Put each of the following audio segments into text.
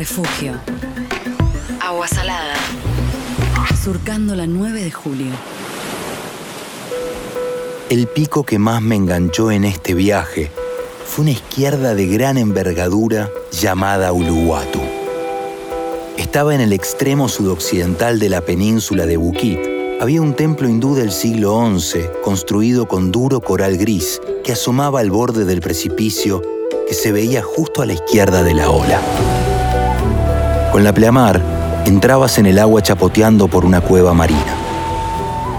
refugio. Agua salada. Surcando la 9 de julio. El pico que más me enganchó en este viaje fue una izquierda de gran envergadura llamada Uluwatu. Estaba en el extremo sudoccidental de la península de Bukit. Había un templo hindú del siglo XI construido con duro coral gris que asomaba al borde del precipicio que se veía justo a la izquierda de la ola. Con la pleamar, entrabas en el agua chapoteando por una cueva marina.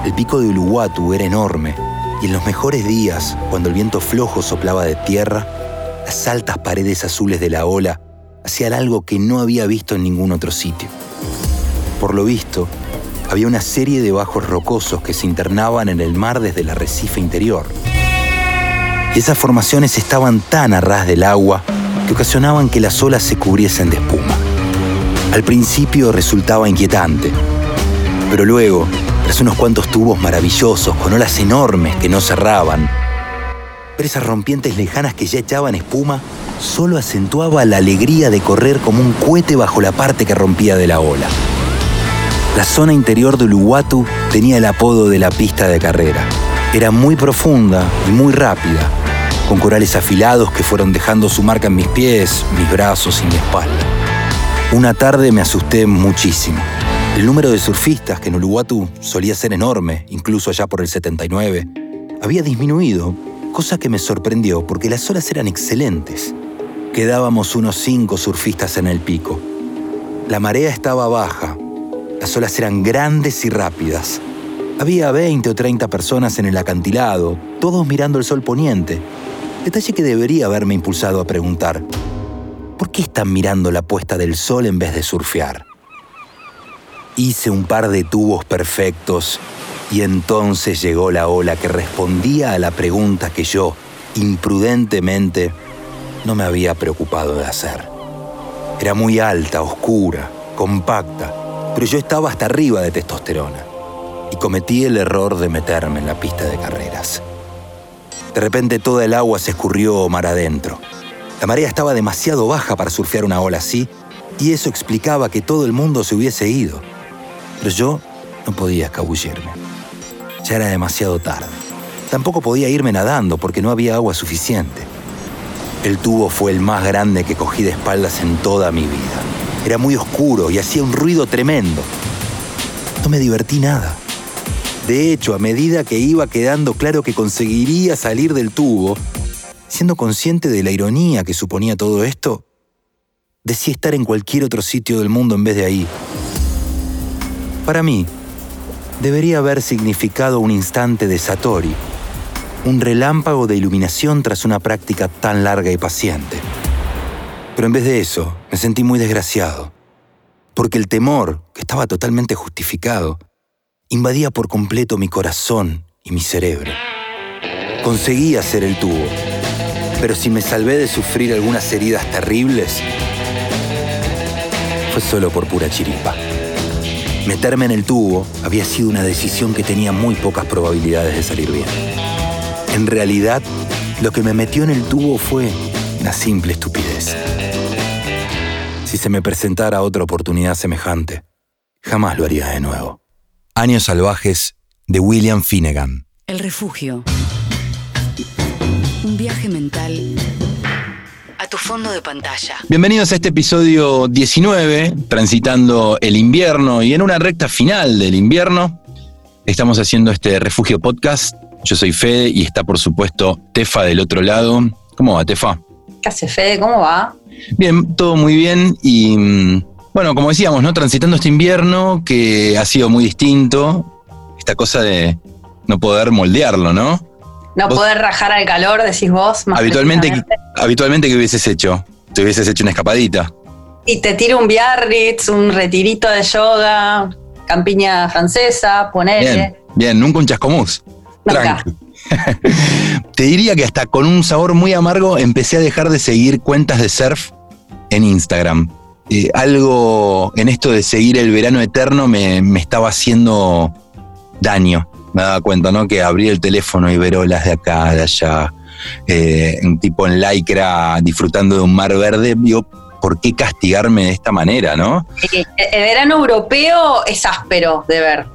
El pico de Uluwatu era enorme y en los mejores días, cuando el viento flojo soplaba de tierra, las altas paredes azules de la ola hacían algo que no había visto en ningún otro sitio. Por lo visto, había una serie de bajos rocosos que se internaban en el mar desde el arrecife interior. Y esas formaciones estaban tan a ras del agua que ocasionaban que las olas se cubriesen de espuma. Al principio resultaba inquietante, pero luego, tras unos cuantos tubos maravillosos con olas enormes que no cerraban, ver esas rompientes lejanas que ya echaban espuma solo acentuaba la alegría de correr como un cohete bajo la parte que rompía de la ola. La zona interior de Uluwatu tenía el apodo de la pista de carrera. Era muy profunda y muy rápida, con corales afilados que fueron dejando su marca en mis pies, mis brazos y mi espalda. Una tarde me asusté muchísimo. El número de surfistas, que en Uluwatu solía ser enorme, incluso allá por el 79, había disminuido, cosa que me sorprendió porque las olas eran excelentes. Quedábamos unos cinco surfistas en el pico. La marea estaba baja, las olas eran grandes y rápidas. Había 20 o 30 personas en el acantilado, todos mirando el sol poniente. Detalle que debería haberme impulsado a preguntar, ¿por qué están mirando la puesta del sol en vez de surfear? Hice un par de tubos perfectos y entonces llegó la ola que respondía a la pregunta que yo, imprudentemente, no me había preocupado de hacer. Era muy alta, oscura, compacta, pero yo estaba hasta arriba de testosterona y cometí el error de meterme en la pista de carreras. De repente toda el agua se escurrió mar adentro. La marea estaba demasiado baja para surfear una ola así y eso explicaba que todo el mundo se hubiese ido. Pero yo no podía escabullirme. Ya era demasiado tarde. Tampoco podía irme nadando porque no había agua suficiente. El tubo fue el más grande que cogí de espaldas en toda mi vida. Era muy oscuro y hacía un ruido tremendo. No me divertí nada. De hecho, a medida que iba quedando claro que conseguiría salir del tubo, siendo consciente de la ironía que suponía todo esto, decía estar en cualquier otro sitio del mundo en vez de ahí. Para mí, debería haber significado un instante de Satori, un relámpago de iluminación tras una práctica tan larga y paciente. Pero en vez de eso, me sentí muy desgraciado, porque el temor, que estaba totalmente justificado, invadía por completo mi corazón y mi cerebro. Conseguí hacer el tubo, pero si me salvé de sufrir algunas heridas terribles, fue solo por pura chiripa. Meterme en el tubo había sido una decisión que tenía muy pocas probabilidades de salir bien. En realidad, lo que me metió en el tubo fue una simple estupidez. Si se me presentara otra oportunidad semejante, jamás lo haría de nuevo. Años Salvajes de William Finnegan. El refugio. Un viaje mental a tu fondo de pantalla. Bienvenidos a este episodio 19, transitando el invierno y en una recta final del invierno. Estamos haciendo este refugio podcast. Yo soy Fede y está por supuesto Tefa del otro lado. ¿Cómo va, Tefa? ¿Qué hace Fede? ¿Cómo va? Bien, todo muy bien y mm, bueno, como decíamos, ¿no? Transitando este invierno que ha sido muy distinto, esta cosa de no poder moldearlo, ¿no? No poder rajar al calor, decís vos. Más habitualmente, habitualmente, ¿qué hubieses hecho? Te hubieses hecho una escapadita. Y te tiro un Biarritz, un retirito de yoga, campiña francesa, ponele. Bien, bien, nunca un chascomús. Te diría que hasta con un sabor muy amargo empecé a dejar de seguir cuentas de surf en Instagram. Eh, algo en esto de seguir el verano eterno me, estaba haciendo daño. Me daba cuenta, ¿no? Que abrí el teléfono y ver olas de acá, de allá. Eh, un tipo en lycra disfrutando de un mar verde. Digo, por qué castigarme de esta manera, ¿no? el verano europeo es áspero de ver.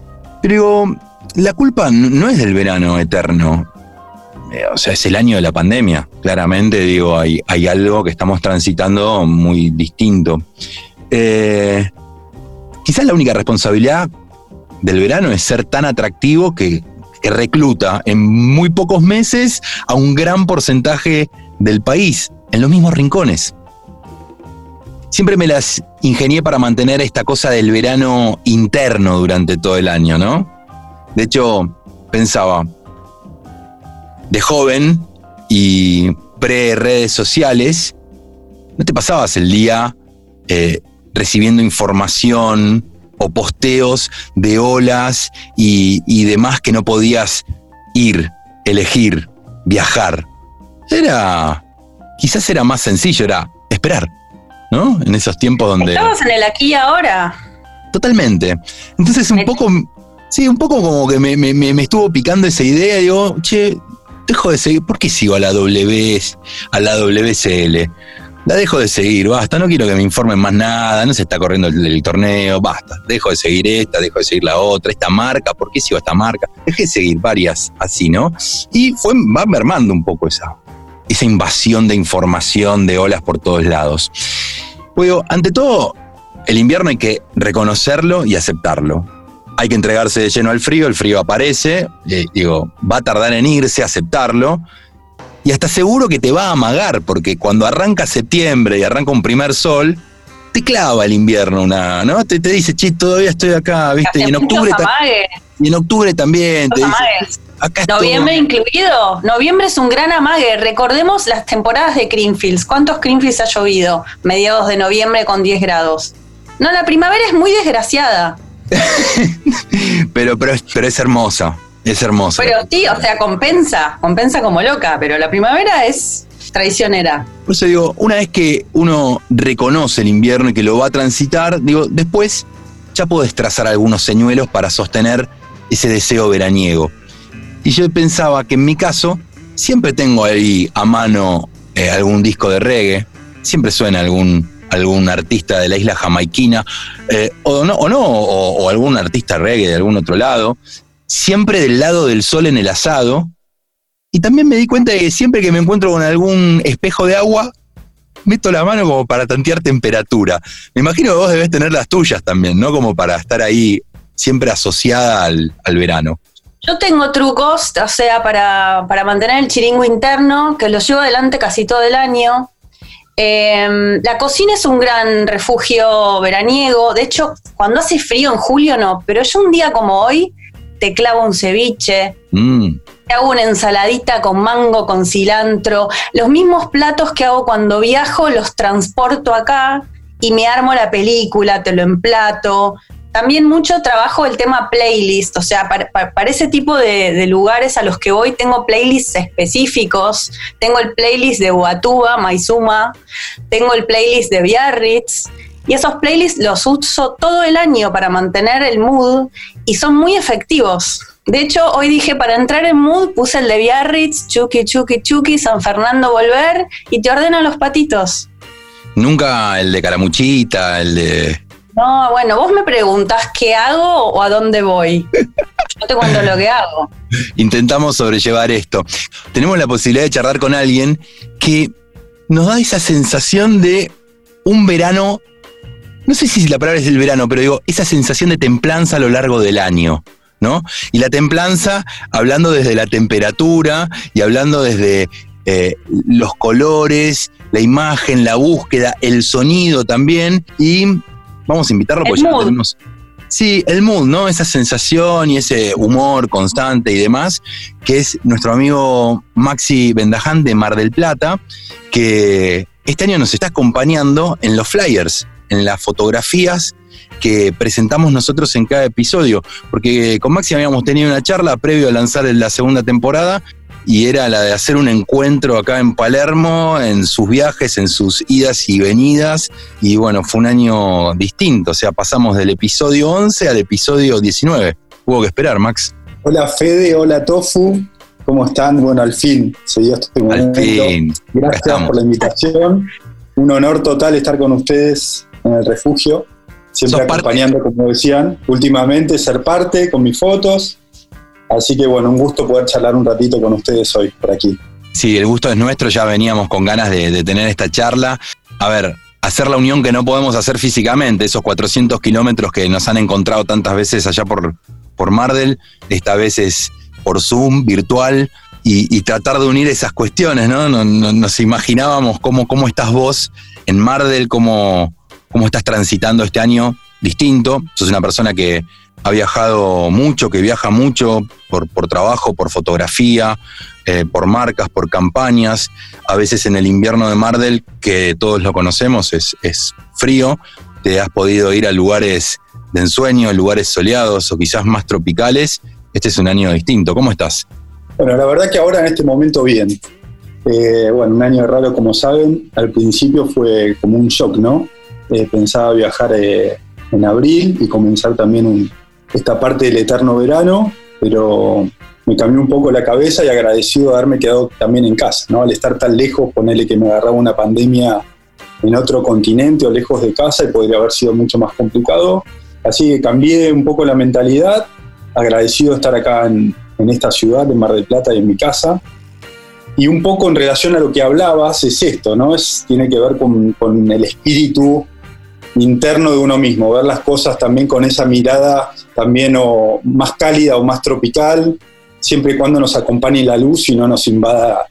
Pero digo, la culpa no es del verano eterno. Eh, o sea, es el año de la pandemia. Claramente, digo, hay, hay algo que estamos transitando muy distinto. Eh, quizás la única responsabilidad del verano es ser tan atractivo que, recluta en muy pocos meses a un gran porcentaje del país, en los mismos rincones. Siempre me las ingenié para mantener esta cosa del verano interno durante todo el año, ¿no? De hecho, pensaba, de joven y pre-redes sociales, ¿no te pasabas el día eh, recibiendo información o posteos de olas y, y demás que no podías ir, elegir, viajar? Era, quizás era más sencillo, era esperar, ¿no? En esos tiempos donde... Estabas en el aquí y ahora. Totalmente. Entonces un poco, sí, un poco como que me, me, me estuvo picando esa idea, digo, che, dejo de seguir, ¿por qué sigo a la W, a la WCL? La dejo de seguir, basta, no quiero que me informen más nada, no se está corriendo el, torneo, basta, dejo de seguir esta, dejo de seguir la otra, esta marca, ¿por qué sigo esta marca? Dejé de seguir varias así, ¿no? Y fue, va mermando un poco esa, esa invasión de información, de olas por todos lados. Pues, ante todo, el invierno hay que reconocerlo y aceptarlo. Hay que entregarse de lleno al frío, el frío aparece, eh, digo, va a tardar en irse, aceptarlo, y hasta seguro que te va a amagar, porque cuando arranca septiembre y arranca un primer sol, te clava el invierno una, ¿no? Te, te dice, che, todavía estoy acá, ¿viste? Y en octubre, y en octubre también te dice, acá Noviembre incluido. Noviembre es un gran amague. Recordemos las temporadas de Greenfields. ¿Cuántos Greenfields ha llovido? Mediados de noviembre con 10 grados. No, la primavera es muy desgraciada. pero, pero, pero es hermosa. Es hermosa. Pero sí, o sea, compensa, compensa como loca, pero la primavera es traicionera. Por eso digo, una vez que uno reconoce el invierno y que lo va a transitar, digo, después ya puedes trazar algunos señuelos para sostener ese deseo veraniego. Y yo pensaba que en mi caso, siempre tengo ahí a mano eh, algún disco de reggae, siempre suena algún, algún artista de la isla jamaiquina, eh, o no, o, no o, o algún artista reggae de algún otro lado, siempre del lado del sol en el asado. Y también me di cuenta de que siempre que me encuentro con algún espejo de agua, meto la mano como para tantear temperatura. Me imagino que vos debes tener las tuyas también, ¿no? Como para estar ahí siempre asociada al, al verano. Yo tengo trucos, o sea, para, para, mantener el chiringo interno, que los llevo adelante casi todo el año. Eh, la cocina es un gran refugio veraniego. De hecho, cuando hace frío en julio no, pero yo un día como hoy te clavo un ceviche, mm. te hago una ensaladita con mango, con cilantro. Los mismos platos que hago cuando viajo los transporto acá y me armo la película, te lo emplato. También mucho trabajo el tema playlist, o sea, para, para, para ese tipo de, de, lugares a los que voy tengo playlists específicos. Tengo el playlist de Huatuba, Maizuma, tengo el playlist de Biarritz, y esos playlists los uso todo el año para mantener el mood y son muy efectivos. De hecho, hoy dije, para entrar en mood, puse el de Biarritz, Chucky, Chucky, Chucky, San Fernando Volver y te ordeno los patitos. Nunca el de Caramuchita, el de... No, bueno, vos me preguntás qué hago o a dónde voy. Yo te cuento lo que hago. Intentamos sobrellevar esto. Tenemos la posibilidad de charlar con alguien que nos da esa sensación de un verano no sé si la palabra es el verano, pero digo, esa sensación de templanza a lo largo del año. ¿No? Y la templanza, hablando desde la temperatura y hablando desde eh, los colores, la imagen, la búsqueda, el sonido también. Y vamos a invitarlo porque ya tenemos. Sí, el mood, ¿no? Esa sensación y ese humor constante y demás, que es nuestro amigo Maxi Bendaján de Mar del Plata, que este año nos está acompañando en los flyers en las fotografías que presentamos nosotros en cada episodio, porque con Maxi habíamos tenido una charla previo a lanzar la segunda temporada y era la de hacer un encuentro acá en Palermo, en sus viajes, en sus idas y venidas, y bueno, fue un año distinto, o sea, pasamos del episodio 11 al episodio 19. Hubo que esperar, Max. Hola Fede, hola Tofu, ¿cómo están? Bueno, al fin se dio este momento. Al fin. Gracias por la invitación. un honor total estar con ustedes en el refugio, siempre acompañando, como decían, últimamente ser parte con mis fotos. Así que bueno, un gusto poder charlar un ratito con ustedes hoy por aquí. Sí, el gusto es nuestro, ya veníamos con ganas de, tener esta charla. A ver, hacer la unión que no podemos hacer físicamente, esos 400 kilómetros que nos han encontrado tantas veces allá por, por Mardel, esta vez es por Zoom, virtual, y, tratar de unir esas cuestiones, ¿no? Nos, imaginábamos cómo, cómo estás vos en Mardel, cómo, cómo estás transitando este año distinto. Sos una persona que ha viajado mucho, que viaja mucho por, por trabajo, por fotografía, eh, por marcas, por campañas. A veces en el invierno de Mardel, que todos lo conocemos, es, es frío, te has podido ir a lugares de ensueño, lugares soleados o quizás más tropicales. Este es un año distinto. ¿Cómo estás? Bueno, la verdad que ahora en este momento bien. Eh, bueno, un año raro como saben. Al principio fue como un shock, ¿no? Eh, pensaba viajar en abril y comenzar también esta parte del eterno verano, pero me cambió un poco la cabeza y agradecido de haberme quedado también en casa, ¿no? Al estar tan lejos, ponerle que me agarraba una pandemia en otro continente o lejos de casa y podría haber sido mucho más complicado. Así que cambié un poco la mentalidad, agradecido de estar acá en, esta ciudad, en Mar del Plata y en mi casa. Y un poco en relación a lo que hablabas es esto, ¿no? Es, tiene que ver con, con el espíritu interno de uno mismo, ver las cosas también con esa mirada también o más cálida o más tropical, siempre y cuando nos acompañe la luz y no nos invada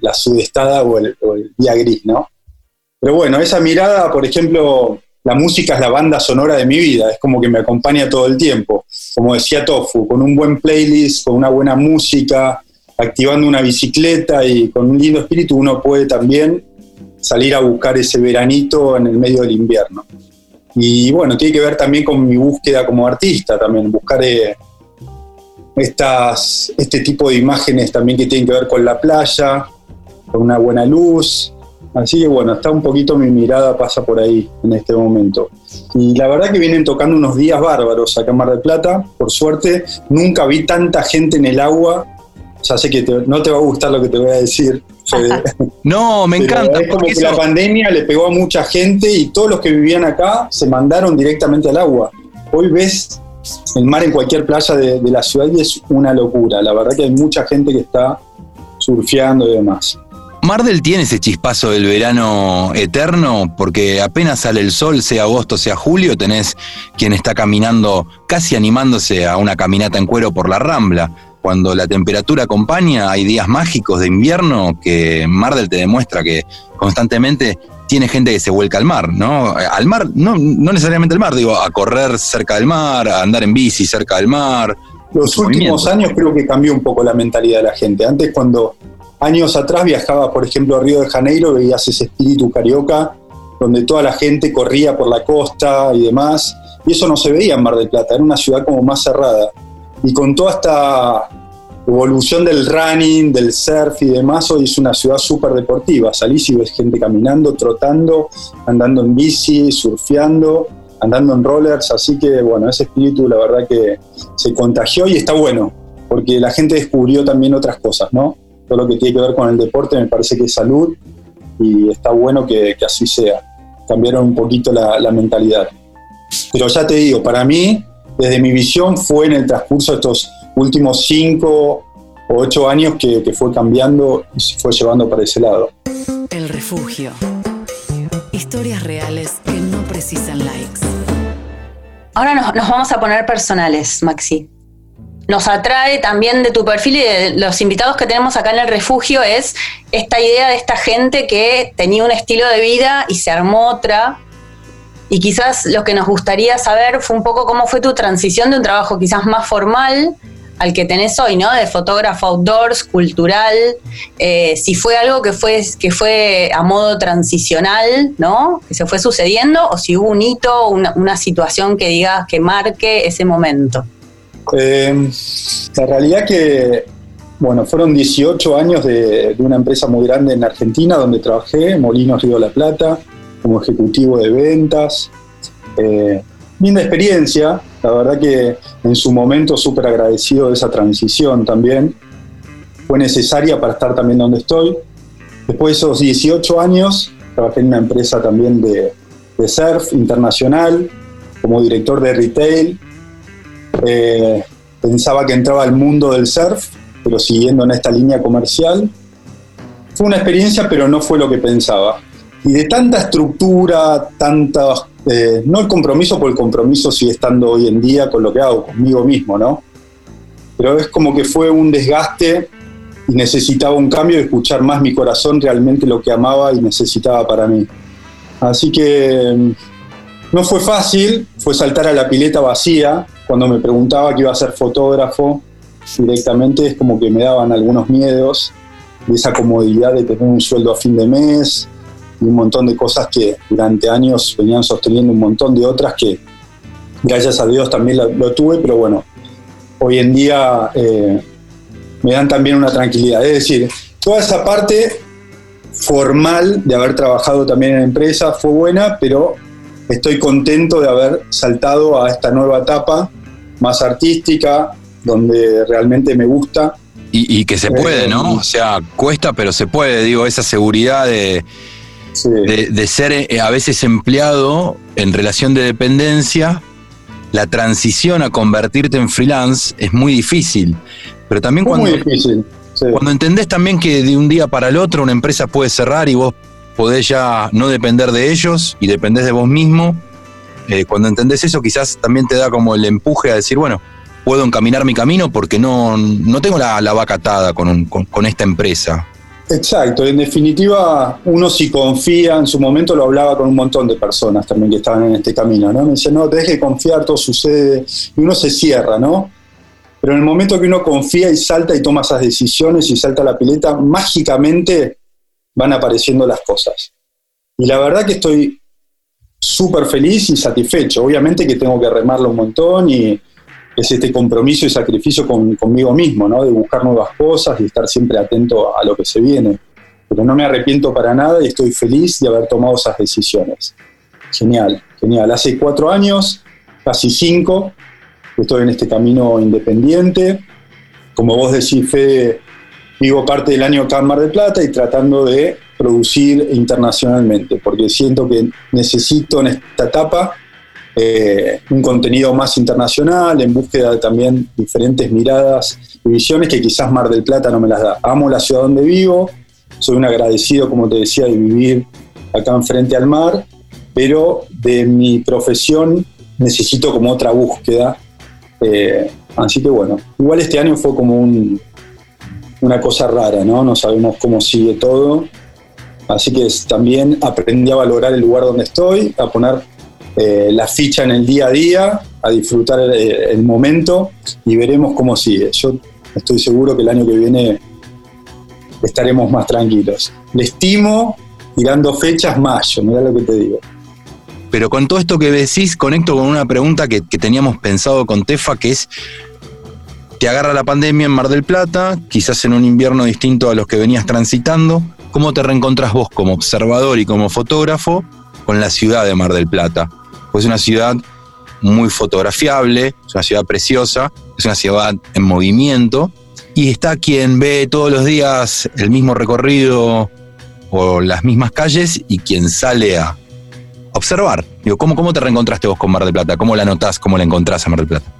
la sudestada o el, día gris, ¿no? Pero bueno, esa mirada, por ejemplo, la música es la banda sonora de mi vida, es como que me acompaña todo el tiempo. Como decía Tofu, con un buen playlist, con una buena música, activando una bicicleta y con un lindo espíritu, uno puede también salir a buscar ese veranito en el medio del invierno. Y bueno, tiene que ver también con mi búsqueda como artista, también buscar eh, estas, este tipo de imágenes también que tienen que ver con la playa, con una buena luz. Así que bueno, está un poquito mi mirada pasa por ahí en este momento. Y la verdad que vienen tocando unos días bárbaros acá en Mar del Plata, por suerte. Nunca vi tanta gente en el agua. Ya sé que no te va a gustar lo que te voy a decir. no, me encanta. Es como que la pandemia le pegó a mucha gente y todos los que vivían acá se mandaron directamente al agua. Hoy ves el mar en cualquier playa de, la ciudad y es una locura. La verdad que hay mucha gente que está surfeando y demás. Mardel tiene ese chispazo del verano eterno, porque apenas sale el sol, sea agosto, sea julio, tenés quien está caminando, casi animándose a una caminata en cuero por la rambla. Cuando la temperatura acompaña, hay días mágicos de invierno que Mardel te demuestra que constantemente tiene gente que se vuelca al mar, ¿no? Al mar, no, no necesariamente al mar, digo, a correr cerca del mar, a andar en bici cerca del mar. Los últimos años creo que cambió un poco la mentalidad de la gente. Antes cuando años atrás viajaba, por ejemplo, a Río de Janeiro, veías ese espíritu carioca, donde toda la gente corría por la costa y demás, y eso no se veía en Mar del Plata, era una ciudad como más cerrada. Y con toda esta evolución del running, del surf y demás, hoy es una ciudad súper deportiva. Salís y ves gente caminando, trotando, andando en bici, surfeando, andando en rollers, así que bueno, ese espíritu la verdad que se contagió y está bueno, porque la gente descubrió también otras cosas, ¿no? Todo lo que tiene que ver con el deporte me parece que es salud y está bueno que, así sea. Cambiaron un poquito la, la mentalidad. Pero ya te digo, para mí, desde mi visión, fue en el transcurso de estos últimos cinco o ocho años que, fue cambiando y se fue llevando para ese lado. El refugio. Historias reales que no precisan likes. Ahora nos, nos vamos a poner personales, Maxi nos atrae también de tu perfil y de los invitados que tenemos acá en el refugio es esta idea de esta gente que tenía un estilo de vida y se armó otra. Y quizás lo que nos gustaría saber fue un poco cómo fue tu transición de un trabajo quizás más formal al que tenés hoy, ¿no? De fotógrafo outdoors, cultural, eh, si fue algo que fue, que fue a modo transicional, ¿no? Que se fue sucediendo, o si hubo un hito, una, situación que digas que marque ese momento. Eh, la realidad que, bueno, fueron 18 años de, una empresa muy grande en Argentina donde trabajé, Molinos Río de la Plata, como ejecutivo de ventas. Eh, linda experiencia, la verdad que en su momento súper agradecido de esa transición también. Fue necesaria para estar también donde estoy. Después de esos 18 años, trabajé en una empresa también de, surf internacional, como director de retail. Eh, pensaba que entraba al mundo del surf, pero siguiendo en esta línea comercial. Fue una experiencia, pero no fue lo que pensaba. Y de tanta estructura, tanta, eh, no el compromiso, por el compromiso sigue estando hoy en día con lo que hago, conmigo mismo, ¿no? Pero es como que fue un desgaste y necesitaba un cambio de escuchar más mi corazón realmente lo que amaba y necesitaba para mí. Así que mm, no fue fácil, fue saltar a la pileta vacía. Cuando me preguntaba que iba a ser fotógrafo, directamente es como que me daban algunos miedos de esa comodidad de tener un sueldo a fin de mes y un montón de cosas que durante años venían sosteniendo un montón de otras que gracias a Dios también lo, tuve, pero bueno, hoy en día eh, me dan también una tranquilidad. Es decir, toda esa parte formal de haber trabajado también en empresa fue buena, pero estoy contento de haber saltado a esta nueva etapa más artística, donde realmente me gusta. Y, que se puede, ¿no? Eh, o sea, cuesta, pero se puede, digo, esa seguridad de, de, ser eh, a veces empleado en relación de dependencia, la transición a convertirte en freelance es muy difícil. Pero también cuando, cuando entendés también que de un día para el otro una empresa puede cerrar y vos podés ya no depender de ellos y dependés de vos mismo, eh, cuando entendés eso quizás también te da como el empuje a decir, bueno, puedo encaminar mi camino porque no, no tengo la, la vaca atada con, con, esta empresa. Exacto, en definitiva, uno si confía, en su momento lo hablaba con un montón de personas también que estaban en este camino, ¿no? Me decían, no, te dejes confiar, todo sucede, y uno se cierra, ¿no? Pero en el momento que uno confía y salta y toma esas decisiones y salta la pileta, mágicamente van apareciendo las cosas. Y la verdad que estoy súper feliz y satisfecho. Obviamente que tengo que remarlo un montón y es este compromiso y sacrificio conmigo mismo, ¿no? De buscar nuevas cosas y estar siempre atento a lo que se viene. Pero no me arrepiento para nada y estoy feliz de haber tomado esas decisiones. Genial, genial. Hace cuatro años, casi cinco, estoy en este camino independiente. Como vos decís, Fede, vivo parte del año acá en Mar del Plata y tratando de producir internacionalmente, porque siento que necesito en esta etapa eh, un contenido más internacional, en búsqueda de también diferentes miradas y visiones que quizás Mar del Plata no me las da. Amo la ciudad donde vivo, soy un agradecido, como te decía, de vivir acá enfrente al mar, pero de mi profesión necesito como otra búsqueda eh, así que bueno, igual este año fue como una cosa rara, ¿no? No sabemos cómo sigue todo. Así que también aprendí a valorar el lugar donde estoy, a poner eh, la ficha en el día a día, a disfrutar eh, el, momento y veremos cómo sigue. Yo estoy seguro que el año que viene estaremos más tranquilos. Le estimo tirando fechas mayo, mira lo que te digo. Pero con todo esto que decís, conecto con una pregunta que, teníamos pensado con Tefa, que es, te agarra la pandemia en Mar del Plata, quizás en un invierno distinto a los que venías transitando, ¿cómo te reencontras vos como observador y como fotógrafo con la ciudad de Mar del Plata? Pues es una ciudad muy fotografiable, es una ciudad preciosa, es una ciudad en movimiento, y está quien ve todos los días el mismo recorrido o las mismas calles y quien sale a observar. Digo, ¿cómo, ¿cómo te reencontraste vos con Mar del Plata? ¿Cómo la notás? ¿Cómo la encontrás a Mar del Plata?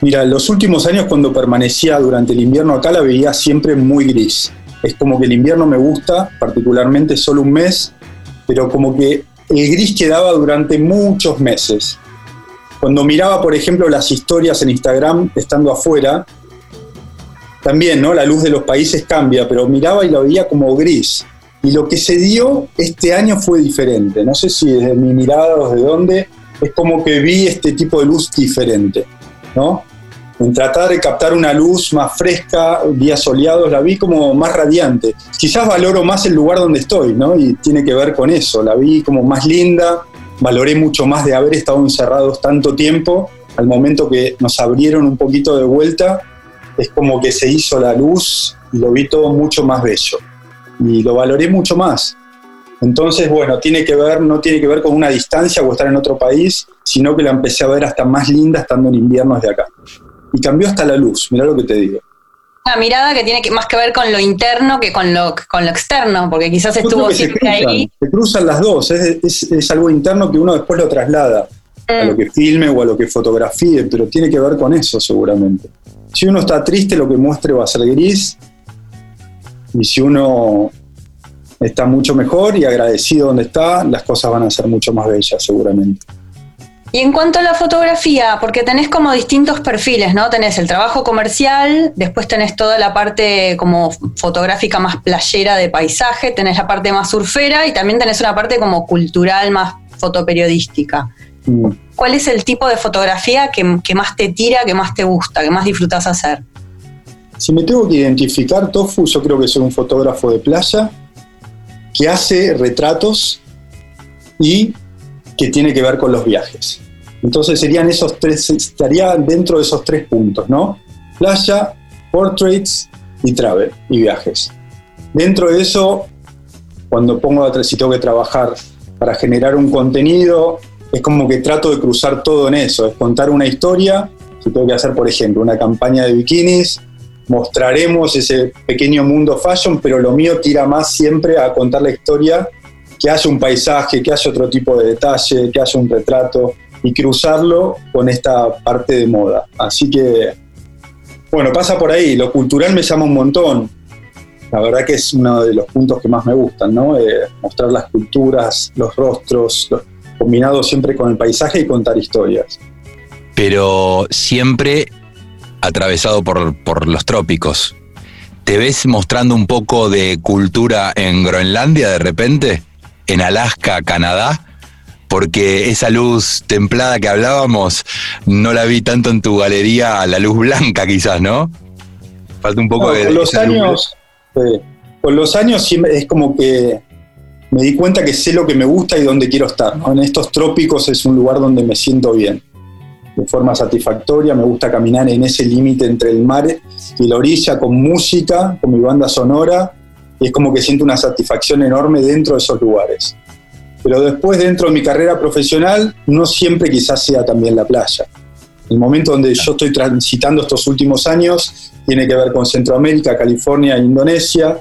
Mira, los últimos años cuando permanecía durante el invierno acá la veía siempre muy gris. Es como que el invierno me gusta, particularmente solo un mes, pero como que el gris quedaba durante muchos meses. Cuando miraba, por ejemplo, las historias en Instagram estando afuera, también, ¿no? La luz de los países cambia, pero miraba y la veía como gris. Y lo que se dio este año fue diferente. No sé si desde mi mirada o desde dónde, es como que vi este tipo de luz diferente, ¿no? En tratar de captar una luz más fresca, días soleados, la vi como más radiante. Quizás valoro más el lugar donde estoy, ¿no? Y tiene que ver con eso. La vi como más linda, valoré mucho más de haber estado encerrados tanto tiempo. Al momento que nos abrieron un poquito de vuelta, es como que se hizo la luz y lo vi todo mucho más bello y lo valoré mucho más. Entonces, bueno, tiene que ver, no tiene que ver con una distancia o estar en otro país, sino que la empecé a ver hasta más linda estando en inviernos de acá. Y cambió hasta la luz, mirá lo que te digo. una mirada que tiene que, más que ver con lo interno que con lo, con lo externo, porque quizás estuvo siempre ahí. Se cruzan las dos, es, algo interno que uno después lo traslada a lo mm. que filme o a lo que fotografíe, pero tiene que ver con eso seguramente. Si uno está triste, lo que muestre va a ser gris, y si uno está mucho mejor y agradecido donde está, las cosas van a ser mucho más bellas seguramente. Y en cuanto a la fotografía, porque tenés como distintos perfiles, ¿no? Tenés el trabajo comercial, después tenés toda la parte como fotográfica más playera de paisaje, tenés la parte más surfera y también tenés una parte como cultural más fotoperiodística. Mm. ¿Cuál es el tipo de fotografía que, más te tira, que más te gusta, que más disfrutas hacer? Si me tengo que identificar, Tofu, yo creo que soy un fotógrafo de playa que hace retratos y que tiene que ver con los viajes. Entonces serían esos tres, estaría dentro de esos tres puntos, ¿no? Playa, portraits y travel y viajes. Dentro de eso, cuando pongo, si tengo que trabajar para generar un contenido, es como que trato de cruzar todo en eso, es contar una historia, si tengo que hacer, por ejemplo, una campaña de bikinis, mostraremos ese pequeño mundo fashion, pero lo mío tira más siempre a contar la historia que haya un paisaje, que haya otro tipo de detalle, que haya un retrato y cruzarlo con esta parte de moda. Así que, bueno, pasa por ahí. Lo cultural me llama un montón. La verdad que es uno de los puntos que más me gustan, ¿no? Eh, mostrar las culturas, los rostros, combinados siempre con el paisaje y contar historias. Pero siempre atravesado por, por los trópicos. ¿Te ves mostrando un poco de cultura en Groenlandia de repente? En Alaska, Canadá, porque esa luz templada que hablábamos no la vi tanto en tu galería, la luz blanca quizás, ¿no? Falta un poco de... Con los años, con los años es como que me di cuenta que sé lo que me gusta y dónde quiero estar. En estos trópicos es un lugar donde me siento bien, de forma satisfactoria. Me gusta caminar en ese límite entre el mar y la orilla con música, con mi banda sonora y es como que siento una satisfacción enorme dentro de esos lugares. Pero después dentro de mi carrera profesional no siempre quizás sea también la playa. El momento donde yo estoy transitando estos últimos años tiene que ver con Centroamérica, California Indonesia,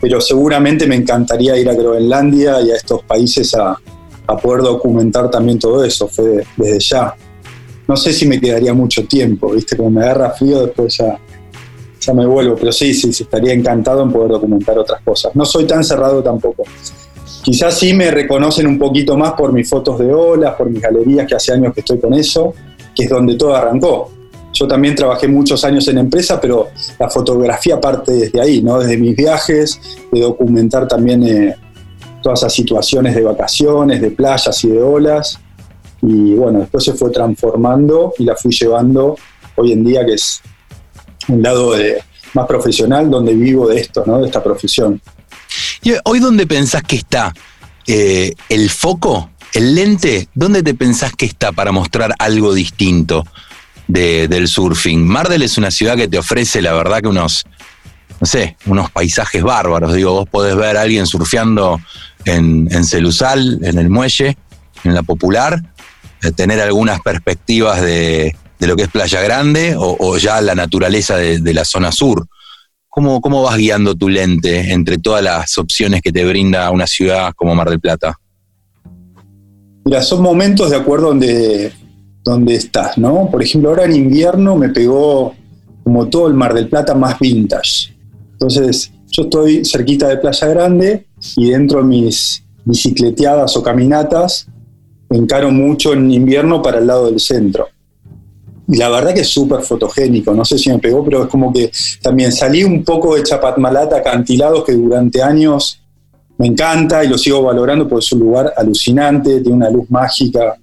pero seguramente me encantaría ir a Groenlandia y a estos países a, poder documentar también todo eso, desde ya. No sé si me quedaría mucho tiempo, ¿viste? Como me agarra frío, después ya ya me vuelvo, pero sí, sí, sí, estaría encantado en poder documentar otras cosas. No soy tan cerrado tampoco. Quizás sí me reconocen un poquito más por mis fotos de olas, por mis galerías, que hace años que estoy con eso, que es donde todo arrancó. Yo también trabajé muchos años en empresa, pero la fotografía parte desde ahí, ¿no? Desde mis viajes, de documentar también eh, todas esas situaciones de vacaciones, de playas y de olas. Y bueno, después se fue transformando y la fui llevando hoy en día, que es un lado de, más profesional donde vivo de esto, ¿no? de esta profesión. ¿Y hoy dónde pensás que está eh, el foco, el lente? ¿Dónde te pensás que está para mostrar algo distinto del surfing? Mardel es una ciudad que te ofrece, la verdad, que unos, no sé, unos paisajes bárbaros. Digo, vos podés ver a alguien surfeando en, en Celusal, en el muelle, en la popular, eh, tener algunas perspectivas de, de lo que es Playa Grande o, ya la naturaleza de, la zona sur. ¿Cómo, ¿Cómo, vas guiando tu lente entre todas las opciones que te brinda una ciudad como Mar del Plata? Mira, son momentos de acuerdo donde, donde estás, ¿no? Por ejemplo, ahora en invierno me pegó como todo el Mar del Plata más vintage. Entonces, yo estoy cerquita de Playa Grande y dentro de mis bicicleteadas o caminatas encaro mucho en invierno para el lado del centro la verdad que es súper fotogénico, no sé si me pegó, pero es como que también salí un poco de Chapatmalata, acantilados que durante años me encanta y lo sigo valorando porque es un lugar alucinante, tiene una luz mágica,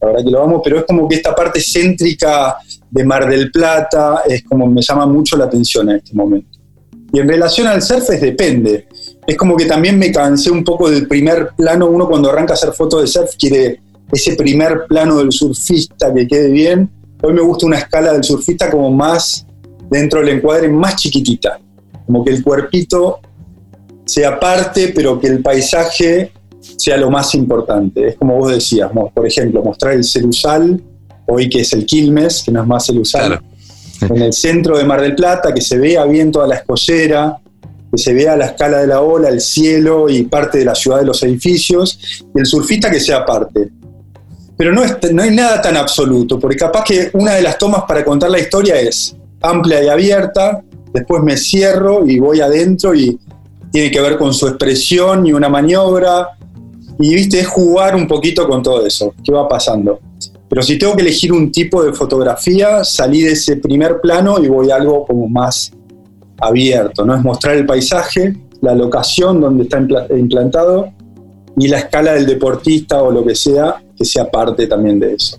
la verdad que lo amo, pero es como que esta parte céntrica de Mar del Plata es como me llama mucho la atención en este momento. Y en relación al surf es depende, es como que también me cansé un poco del primer plano, uno cuando arranca a hacer fotos de surf quiere ese primer plano del surfista que quede bien, Hoy me gusta una escala del surfista como más dentro del encuadre, más chiquitita. Como que el cuerpito sea parte, pero que el paisaje sea lo más importante. Es como vos decías, por ejemplo, mostrar el celusal, hoy que es el Quilmes, que no es más celusal. en el centro de Mar del Plata, que se vea bien toda la escollera, que se vea la escala de la ola, el cielo y parte de la ciudad de los edificios, y el surfista que sea parte. Pero no, es, no hay nada tan absoluto, porque capaz que una de las tomas para contar la historia es amplia y abierta, después me cierro y voy adentro y tiene que ver con su expresión y una maniobra, y viste, es jugar un poquito con todo eso, qué va pasando. Pero si tengo que elegir un tipo de fotografía, salí de ese primer plano y voy a algo como más abierto, ¿no? Es mostrar el paisaje, la locación donde está implantado y la escala del deportista o lo que sea, que sea parte también de eso.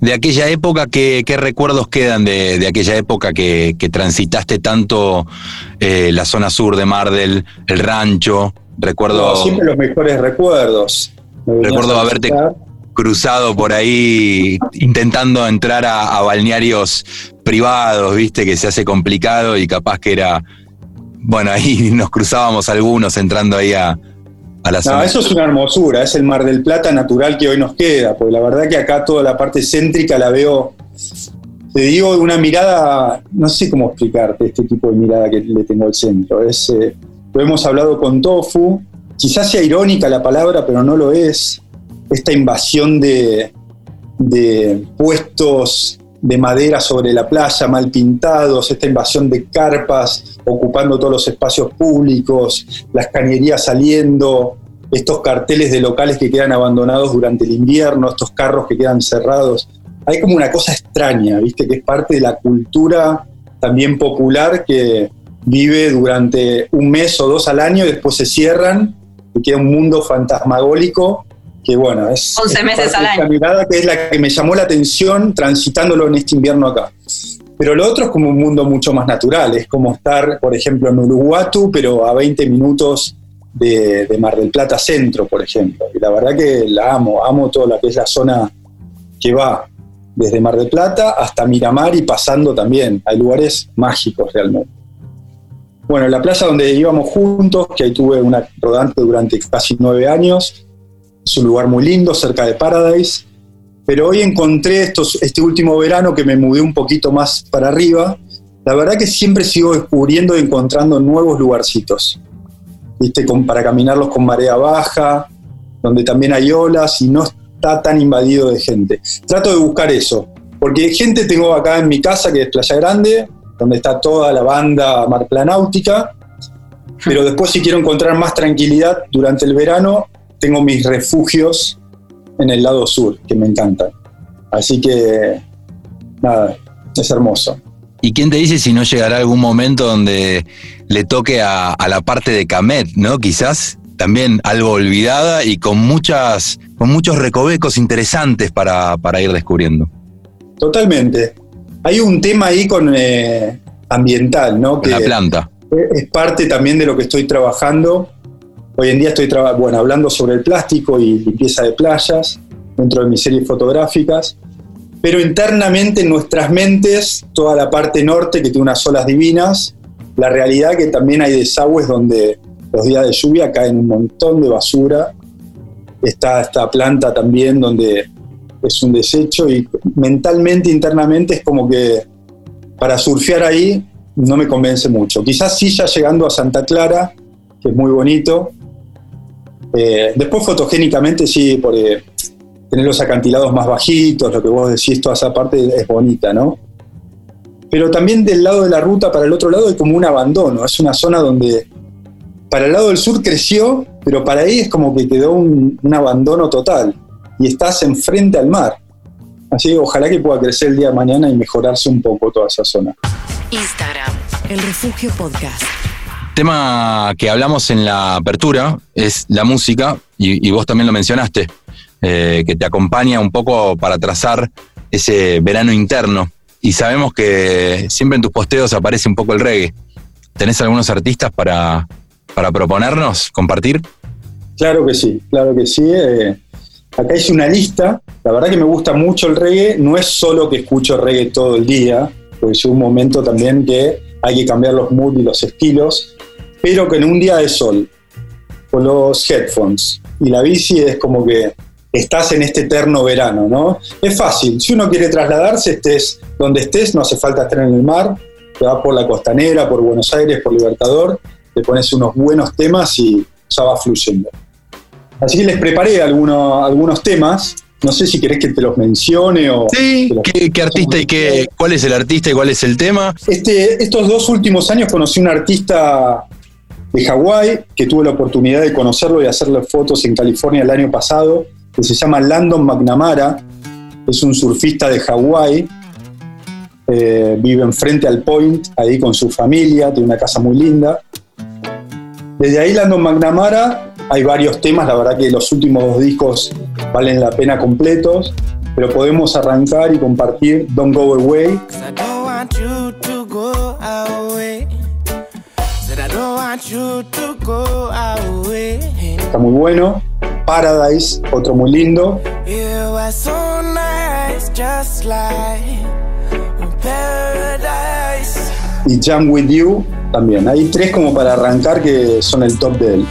De aquella época, ¿qué, recuerdos quedan de, aquella época que, transitaste tanto eh, la zona sur de Mardel, el rancho? Recuerdo. siempre los mejores recuerdos. recuerdo haberte cruzado por ahí intentando entrar a, balnearios privados, viste, que se hace complicado y capaz que era. Bueno, ahí nos cruzábamos algunos entrando ahí a, a la zona. No, eso es una hermosura, es el Mar del Plata natural que hoy nos queda, porque la verdad que acá toda la parte céntrica la veo, te digo, de una mirada, no sé cómo explicarte este tipo de mirada que le tengo al centro. Es, eh, lo hemos hablado con Tofu, quizás sea irónica la palabra, pero no lo es esta invasión de, puestos de madera sobre la playa mal pintados, esta invasión de carpas ocupando todos los espacios públicos, las cañerías saliendo, estos carteles de locales que quedan abandonados durante el invierno, estos carros que quedan cerrados. Hay como una cosa extraña, ¿viste? Que es parte de la cultura también popular que vive durante un mes o dos al año y después se cierran y queda un mundo fantasmagólico que bueno, es... 11 meses al año. mirada que es la que me llamó la atención transitándolo en este invierno acá. Pero lo otro es como un mundo mucho más natural, es como estar, por ejemplo, en Uruguatu, pero a 20 minutos de, Mar del Plata Centro, por ejemplo. Y la verdad que la amo, amo toda la que es la zona que va desde Mar del Plata hasta Miramar y pasando también. Hay lugares mágicos realmente. Bueno, la playa donde íbamos juntos, que ahí tuve una rodante durante casi nueve años, es un lugar muy lindo, cerca de Paradise. Pero hoy encontré estos, este último verano que me mudé un poquito más para arriba. La verdad que siempre sigo descubriendo y encontrando nuevos lugarcitos. ¿Viste? para caminarlos con marea baja, donde también hay olas y no está tan invadido de gente. Trato de buscar eso. Porque gente tengo acá en mi casa que es Playa Grande, donde está toda la banda marplanáutica. Pero después si quiero encontrar más tranquilidad durante el verano, tengo mis refugios en el lado sur, que me encantan. Así que, nada, es hermoso. ¿Y quién te dice si no llegará algún momento donde le toque a, la parte de Camet, ¿no? Quizás también algo olvidada y con, muchas, con muchos recovecos interesantes para, ir descubriendo. Totalmente. Hay un tema ahí con eh, ambiental, ¿no? Que la planta. Es parte también de lo que estoy trabajando Hoy en día estoy bueno, hablando sobre el plástico y limpieza de playas dentro de mis series fotográficas, pero internamente en nuestras mentes, toda la parte norte que tiene unas olas divinas, la realidad que también hay desagües donde los días de lluvia caen un montón de basura, está esta planta también donde es un desecho y mentalmente, internamente es como que para surfear ahí no me convence mucho. Quizás sí ya llegando a Santa Clara, que es muy bonito, eh, después fotogénicamente sí, porque tener los acantilados más bajitos, lo que vos decís, toda esa parte es bonita, ¿no? Pero también del lado de la ruta para el otro lado hay como un abandono, es una zona donde para el lado del sur creció, pero para ahí es como que quedó un, abandono total y estás enfrente al mar. Así que ojalá que pueda crecer el día de mañana y mejorarse un poco toda esa zona. Instagram, el refugio podcast tema que hablamos en la apertura es la música, y, vos también lo mencionaste, eh, que te acompaña un poco para trazar ese verano interno. Y sabemos que siempre en tus posteos aparece un poco el reggae. ¿Tenés algunos artistas para, para proponernos, compartir? Claro que sí, claro que sí. Eh, acá hice una lista. La verdad que me gusta mucho el reggae. No es solo que escucho reggae todo el día, porque es un momento también que hay que cambiar los moods y los estilos pero que en un día de sol, con los headphones y la bici es como que estás en este eterno verano, ¿no? Es fácil, si uno quiere trasladarse, estés donde estés, no hace falta estar en el mar, te vas por la costanera, por Buenos Aires, por Libertador, te pones unos buenos temas y ya va fluyendo. Así que les preparé algunos, algunos temas. No sé si querés que te los mencione o. Sí, ¿qué, artista y qué, cuál es el artista y cuál es el tema? Este, estos dos últimos años conocí un artista de Hawái que tuve la oportunidad de conocerlo y hacerle fotos en California el año pasado, que se llama Landon McNamara. Es un surfista de Hawái. Eh, vive enfrente al Point, ahí con su familia, tiene una casa muy linda. Desde ahí, Landon McNamara, hay varios temas, la verdad que los últimos dos discos valen la pena completos, pero podemos arrancar y compartir Don't Go Away. Está muy bueno. Paradise, otro muy lindo. Y Jam With You también. Hay tres como para arrancar que son el top de él.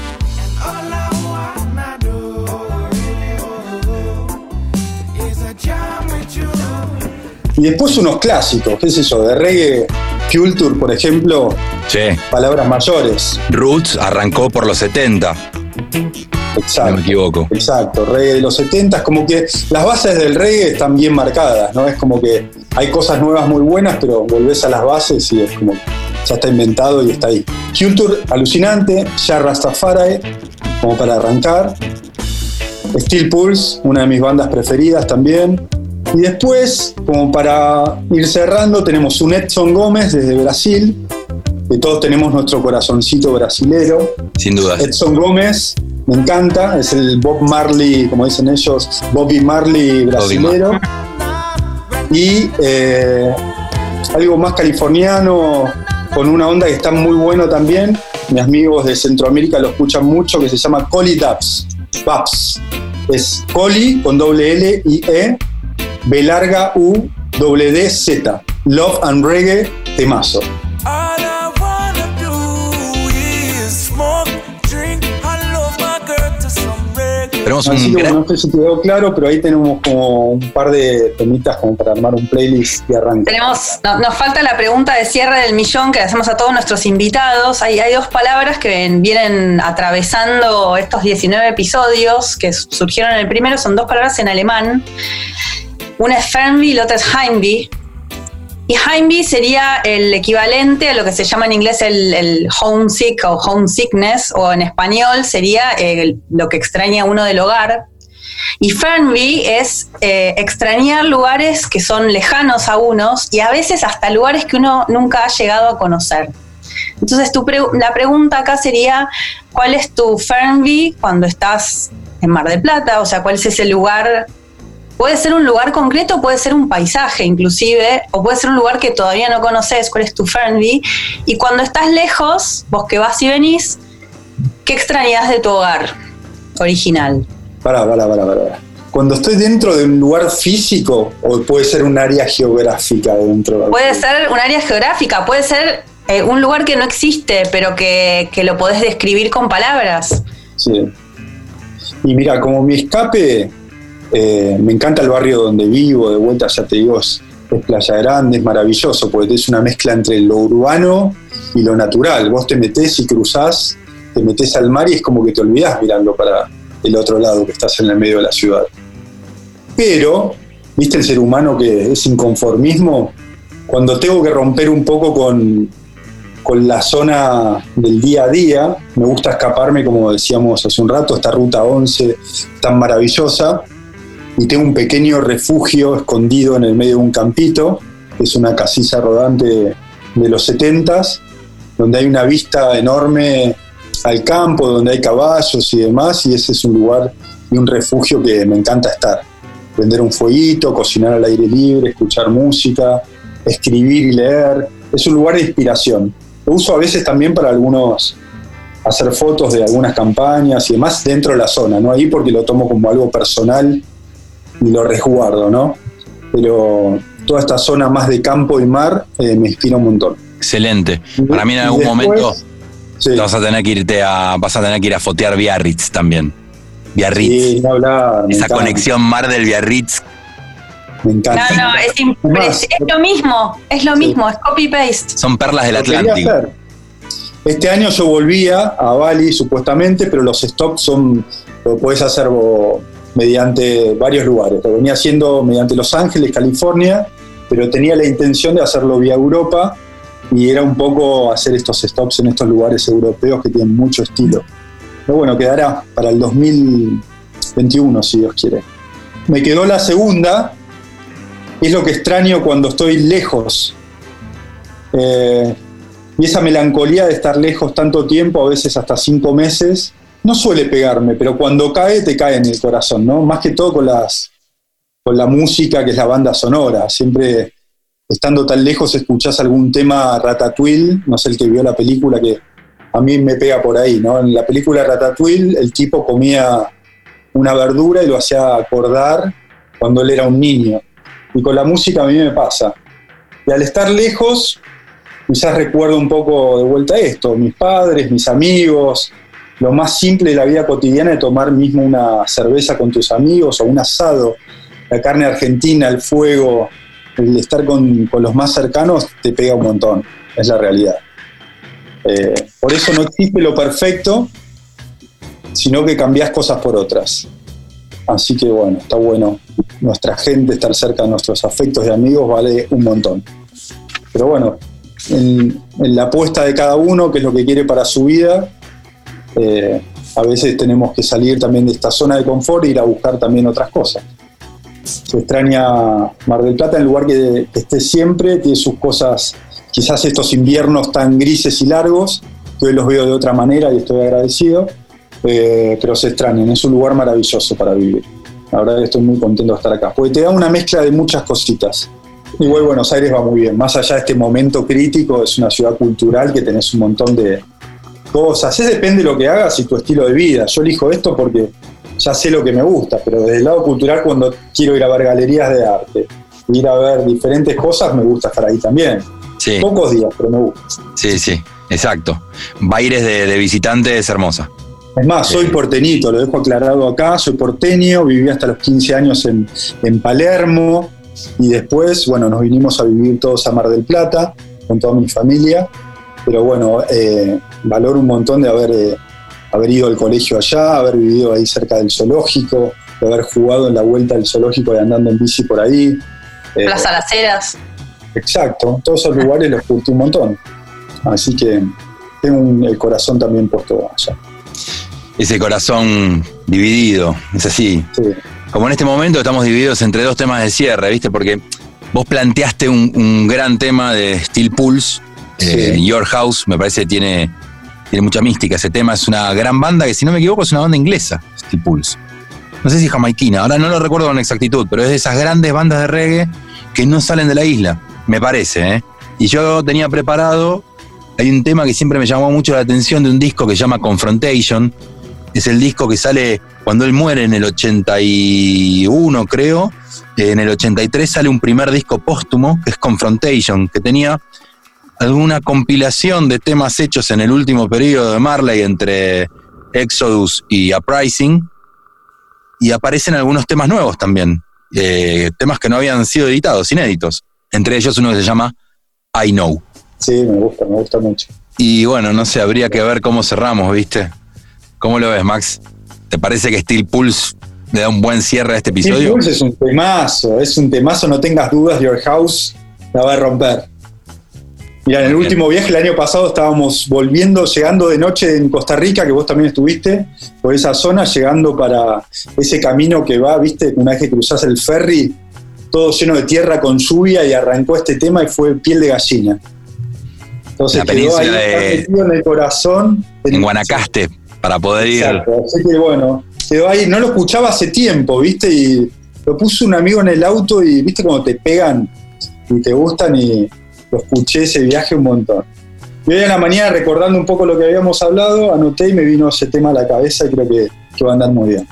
Y después unos clásicos, qué sé yo, de reggae, Culture, por ejemplo. Sí. Palabras mayores. Roots arrancó por los 70. Exacto. No me equivoco. Exacto, reggae de los 70 como que las bases del reggae están bien marcadas, ¿no? Es como que hay cosas nuevas muy buenas, pero volvés a las bases y es como ya está inventado y está ahí. Culture, alucinante, ya Rastafari, como para arrancar. Steel Pulse, una de mis bandas preferidas también. Y después, como para ir cerrando, tenemos un Edson Gómez desde Brasil, que todos tenemos nuestro corazoncito brasilero. Sin duda. Edson Gómez, me encanta, es el Bob Marley, como dicen ellos, Bobby Marley brasilero. y eh, algo más californiano, con una onda que está muy bueno también. Mis amigos de Centroamérica lo escuchan mucho, que se llama Coli Dubs. Babs. Es Coli con doble L y E, B larga U, doble D Z. Love and Reggae, temazo. Tenemos Así un que, gran- bueno, no sé si quedó claro, pero ahí tenemos como un par de temitas como para armar un playlist y arrancar. Tenemos, no- nos falta la pregunta de cierre del millón que le hacemos a todos nuestros invitados. Hay, hay dos palabras que ven- vienen atravesando estos 19 episodios que su- surgieron en el primero, son dos palabras en alemán. Una es Fernby y la otra es Heimby. Y Heimby sería el equivalente a lo que se llama en inglés el, el homesick o homesickness, o en español sería el- lo que extraña uno del hogar. Y Fernby es eh, extrañar lugares que son lejanos a unos y a veces hasta lugares que uno nunca ha llegado a conocer. Entonces la pregunta acá sería, ¿cuál es tu Fernby cuando estás en Mar del Plata? O sea, ¿cuál es ese lugar? Puede ser un lugar concreto, puede ser un paisaje inclusive, o puede ser un lugar que todavía no conoces, cuál es tu Fernby. Y cuando estás lejos, vos que vas y venís, ¿qué extrañas de tu hogar original? Pará, pará, pará, pará. Cuando estoy dentro de un lugar físico, o puede ser un área geográfica dentro de Puede ser un área geográfica, puede ser eh, un lugar que no existe, pero que, que lo podés describir con palabras. Sí. Y mira, como mi escape, eh, me encanta el barrio donde vivo, de vuelta ya te digo, es, Playa Grande, es maravilloso, porque es una mezcla entre lo urbano y lo natural. Vos te metés y cruzás, te metés al mar y es como que te olvidás mirando para el otro lado, que estás en el medio de la ciudad. Pero, ¿viste el ser humano que es inconformismo? Cuando tengo que romper un poco con, con la zona del día a día. Me gusta escaparme, como decíamos hace un rato, esta ruta 11 tan maravillosa. Y tengo un pequeño refugio escondido en el medio de un campito, que es una casilla rodante de los 70s, donde hay una vista enorme al campo, donde hay caballos y demás, y ese es un lugar y un refugio que me encanta estar. Prender un fueguito, cocinar al aire libre, escuchar música, escribir y leer. Es un lugar de inspiración. Lo uso a veces también para algunos hacer fotos de algunas campañas y demás dentro de la zona, no ahí porque lo tomo como algo personal y lo resguardo, ¿no? Pero toda esta zona más de campo y mar eh, me inspira un montón. Excelente. Para mí en algún después- momento Sí. vas a tener que irte a, vas a tener que ir a fotear Biarritz también. Biarritz. Sí, no hablar. Esa encanta, conexión Mar del Biarritz. Me encanta. No, no, es, impres- Más. es lo mismo, es lo Sí. mismo, es copy-paste. Son perlas del Atlántico. Este año yo volvía a Bali supuestamente, pero los stops son, lo puedes hacer vos mediante varios lugares. Lo venía haciendo mediante Los Ángeles, California, pero tenía la intención de hacerlo vía Europa y era un poco hacer estos stops en estos lugares europeos que tienen mucho estilo. Pero bueno, quedará para el 2021, si Dios quiere. Me quedó la segunda, es lo que extraño cuando estoy lejos. Eh, y esa melancolía de estar lejos tanto tiempo, a veces hasta cinco meses, no suele pegarme, pero cuando cae, te cae en el corazón, ¿no? Más que todo con, con la música que es la banda sonora. Siempre estando tan lejos escuchás algún tema Ratatouille, no sé el que vio la película, que a mí me pega por ahí, ¿no? En la película Ratatouille el tipo comía una verdura y lo hacía acordar cuando él era un niño. Y con la música a mí me pasa. Y al estar lejos, quizás recuerdo un poco de vuelta esto, mis padres, mis amigos, lo más simple de la vida cotidiana de tomar mismo una cerveza con tus amigos o un asado, la carne argentina, el fuego, el estar con, con los más cercanos te pega un montón, es la realidad. Eh, por eso no existe lo perfecto, sino que cambias cosas por otras. Así que bueno, está bueno. Nuestra gente, estar cerca de nuestros afectos y amigos vale un montón. Pero bueno, en, en la apuesta de cada uno, que es lo que quiere para su vida, eh, a veces tenemos que salir también de esta zona de confort e ir a buscar también otras cosas. Se extraña Mar del Plata, en lugar que, que esté siempre, tiene sus cosas, quizás estos inviernos tan grises y largos, que hoy los veo de otra manera y estoy agradecido, eh, pero se extrañan, es un lugar maravilloso para vivir. La verdad que estoy muy contento de estar acá, porque te da una mezcla de muchas cositas. Igual Buenos Aires va muy bien, más allá de este momento crítico, es una ciudad cultural que tenés un montón de cosas. Es depende de lo que hagas y tu estilo de vida. Yo elijo esto porque ya sé lo que me gusta, pero desde el lado cultural cuando quiero ir a ver galerías de arte, ir a ver diferentes cosas, me gusta estar ahí también. Sí, Pocos días, pero me gusta. sí, sí, exacto. Baires de, de visitante es hermosa. Es más, soy porteñito, lo dejo aclarado acá, soy porteño, viví hasta los 15 años en, en Palermo y después, bueno, nos vinimos a vivir todos a Mar del Plata con toda mi familia, pero bueno, eh, valoro un montón de haber, eh, haber ido al colegio allá, haber vivido ahí cerca del zoológico, de haber jugado en la vuelta del zoológico y andando en bici por ahí. Eh, Las alaceras. Exacto, todos esos lugares los curtí un montón, así que tengo un- el corazón también puesto allá. Ese corazón dividido, es así. Sí. Como en este momento estamos divididos entre dos temas de cierre, ¿viste? Porque vos planteaste un, un gran tema de Steel Pulse, eh. Your House, me parece tiene, tiene mucha mística. Ese tema es una gran banda que, si no me equivoco, es una banda inglesa, Steel Pulse. No sé si jamaiquina, ahora no lo recuerdo con exactitud, pero es de esas grandes bandas de reggae que no salen de la isla, me parece, ¿eh? Y yo tenía preparado, hay un tema que siempre me llamó mucho la atención de un disco que se llama Confrontation, es el disco que sale cuando él muere en el 81, creo. En el 83 sale un primer disco póstumo, que es Confrontation, que tenía alguna compilación de temas hechos en el último periodo de Marley entre Exodus y Uprising. Y aparecen algunos temas nuevos también, eh, temas que no habían sido editados, inéditos. Entre ellos uno que se llama I Know. Sí, me gusta, me gusta mucho. Y bueno, no sé, habría que ver cómo cerramos, ¿viste? ¿Cómo lo ves, Max? ¿Te parece que Steel Pulse le da un buen cierre a este Steel episodio? Pulse es un temazo, es un temazo, no tengas dudas, Your House la va a romper. Mira, en el último viaje el año pasado estábamos volviendo, llegando de noche en Costa Rica, que vos también estuviste, por esa zona, llegando para ese camino que va, viste, una vez que cruzás el ferry, todo lleno de tierra con lluvia y arrancó este tema y fue piel de gallina. Entonces La quedó ahí de- en el corazón. En Guanacaste, para poder ir. Exacto, así que bueno, quedó ahí, no lo escuchaba hace tiempo, ¿viste? Y lo puso un amigo en el auto y, ¿viste? Cuando te pegan y te gustan y lo escuché ese viaje un montón. Y hoy en la mañana, recordando un poco lo que habíamos hablado, anoté y me vino ese tema a la cabeza y creo que, que va a andar muy bien.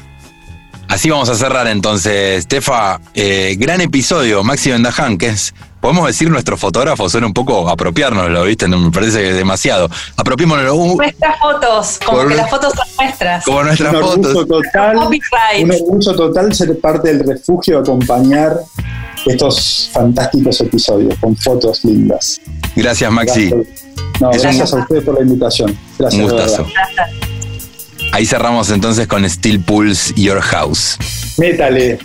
Así vamos a cerrar entonces, Stefa. eh, gran episodio, Maxi Vendaján, que es podemos decir nuestros fotógrafos son un poco apropiárnoslo, ¿viste? Me parece que es demasiado. Apropiémonos. Nuestras fotos, como que las fotos son nuestras. Como nuestras un fotos. Orgullo total, un orgullo total ser parte del refugio, acompañar estos fantásticos episodios con fotos lindas. Gracias, Maxi. Gracias. No, gracias a ustedes por la invitación. Gracias. Un gustazo. Ahí cerramos entonces con Steel Pulse Your House. Métale.